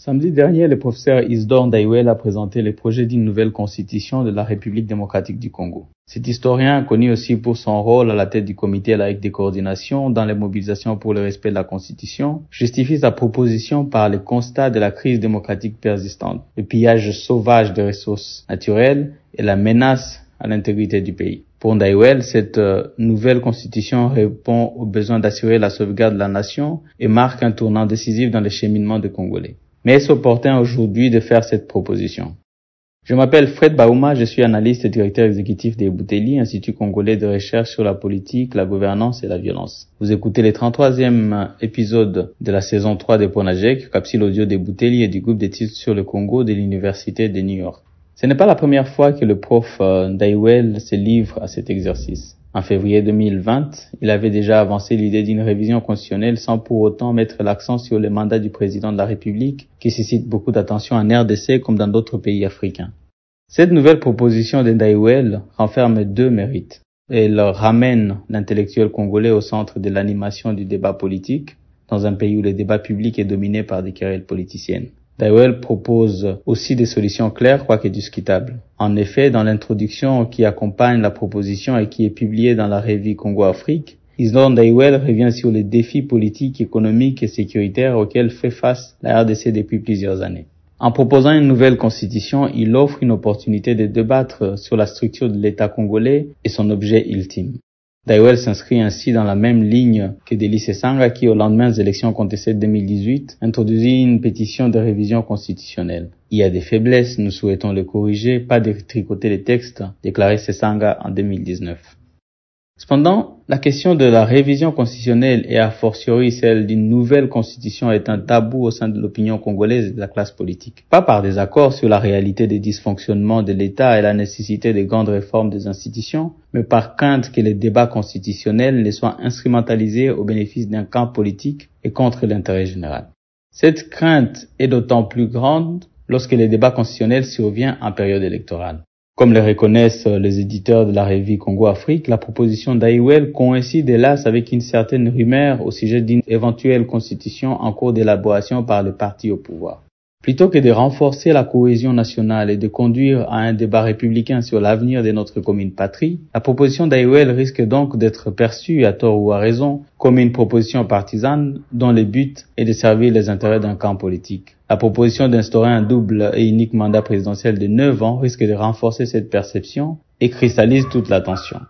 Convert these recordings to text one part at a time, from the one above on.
Samedi dernier, le professeur Isdor Ndaiwel a présenté les projets d'une nouvelle constitution de la République démocratique du Congo. Cet historien, connu aussi pour son rôle à la tête du comité laïque de coordination dans les mobilisations pour le respect de la constitution, justifie sa proposition par le constat de la crise démocratique persistante, le pillage sauvage des ressources naturelles et la menace à l'intégrité du pays. Pour Ndaiwel, cette euh, nouvelle constitution répond au besoin d'assurer la sauvegarde de la nation et marque un tournant décisif dans le cheminement des Congolais. Mais est-ce opportun aujourd'hui de faire cette proposition? Je m'appelle Fred Baouma, je suis analyste et directeur exécutif des Bouteli, Institut congolais de recherche sur la politique, la gouvernance et la violence. Vous écoutez le 33e épisode de la saison 3 des Ponajek, capsule audio des Bouteli et du groupe d'études sur le Congo de l'Université de New York. Ce n'est pas la première fois que le prof euh, Daiwell se livre à cet exercice. En février 2020, il avait déjà avancé l'idée d'une révision constitutionnelle sans pour autant mettre l'accent sur le mandat du président de la République qui suscite beaucoup d'attention en RDC comme dans d'autres pays africains. Cette nouvelle proposition de renferme deux mérites. Elle ramène l'intellectuel congolais au centre de l'animation du débat politique dans un pays où le débat public est dominé par des querelles politiciennes. Daiwell propose aussi des solutions claires, quoique discutables. En effet, dans l'introduction qui accompagne la proposition et qui est publiée dans la revue Congo-Afrique, Islande Daiwell revient sur les défis politiques, économiques et sécuritaires auxquels fait face la RDC depuis plusieurs années. En proposant une nouvelle constitution, il offre une opportunité de débattre sur la structure de l'État congolais et son objet ultime. Daiwell s'inscrit ainsi dans la même ligne que Delice Sanga qui, au lendemain des élections contestées de 2018, introduisit une pétition de révision constitutionnelle. Il y a des faiblesses, nous souhaitons les corriger, pas de tricoter les textes, déclarait Sesanga en 2019. Cependant, la question de la révision constitutionnelle et a fortiori celle d'une nouvelle constitution est un tabou au sein de l'opinion congolaise et de la classe politique. Pas par des accords sur la réalité des dysfonctionnements de l'État et la nécessité des grandes réformes des institutions, mais par crainte que les débats constitutionnels ne soient instrumentalisés au bénéfice d'un camp politique et contre l'intérêt général. Cette crainte est d'autant plus grande lorsque les débats constitutionnels surviennent en période électorale. Comme le reconnaissent les éditeurs de la revue Congo-Afrique, la proposition d'Aiwell coïncide hélas avec une certaine rumeur au sujet d'une éventuelle constitution en cours d'élaboration par le parti au pouvoir. Plutôt que de renforcer la cohésion nationale et de conduire à un débat républicain sur l'avenir de notre commune patrie, la proposition d'Aiwell risque donc d'être perçue, à tort ou à raison, comme une proposition partisane dont le but est de servir les intérêts d'un camp politique. La proposition d'instaurer un double et unique mandat présidentiel de 9 ans risque de renforcer cette perception et cristallise toute l'attention.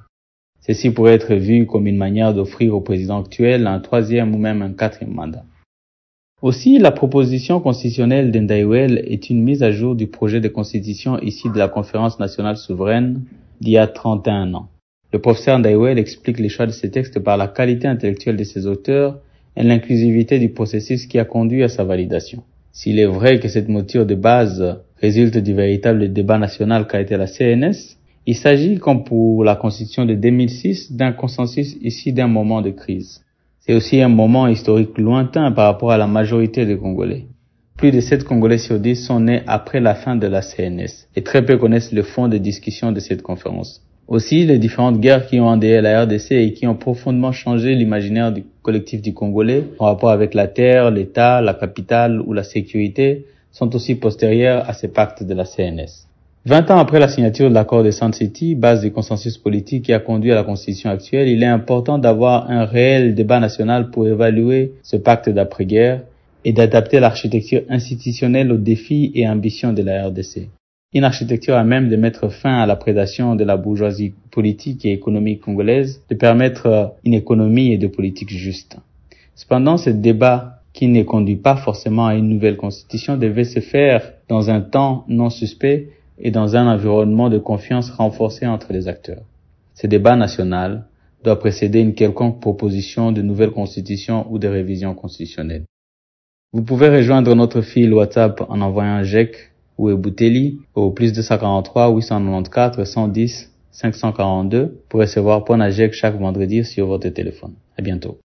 Ceci pourrait être vu comme une manière d'offrir au président actuel un troisième ou même un quatrième mandat. Aussi, la proposition constitutionnelle d'Endaiwel est une mise à jour du projet de constitution ici de la Conférence nationale souveraine d'il y a 31 ans. Le professeur Ndaiwel explique les choix de ces textes par la qualité intellectuelle de ses auteurs et l'inclusivité du processus qui a conduit à sa validation. S'il est vrai que cette mouture de base résulte du véritable débat national qu'a été la CNS, il s'agit, comme pour la constitution de 2006, d'un consensus ici d'un moment de crise. C'est aussi un moment historique lointain par rapport à la majorité des Congolais. Plus de 7 Congolais sur 10 sont nés après la fin de la CNS et très peu connaissent le fond des discussions de cette conférence. Aussi, les différentes guerres qui ont endeuillé la RDC et qui ont profondément changé l'imaginaire du collectif du Congolais en rapport avec la terre, l'État, la capitale ou la sécurité sont aussi postérieures à ces pactes de la CNS. Vingt ans après la signature de l'accord de Sun City, base du consensus politique qui a conduit à la constitution actuelle, il est important d'avoir un réel débat national pour évaluer ce pacte d'après-guerre et d'adapter l'architecture institutionnelle aux défis et ambitions de la RDC. Une architecture à même de mettre fin à la prédation de la bourgeoisie politique et économique congolaise, de permettre une économie et de politique juste. Cependant, ce débat qui ne conduit pas forcément à une nouvelle constitution devait se faire dans un temps non suspect et dans un environnement de confiance renforcé entre les acteurs. Ce débat national doit précéder une quelconque proposition de nouvelle constitution ou de révision constitutionnelle. Vous pouvez rejoindre notre fil WhatsApp en envoyant un GEC ou Ebouteli au plus 243 894 110 542 pour recevoir Point GEC chaque vendredi sur votre téléphone. À bientôt.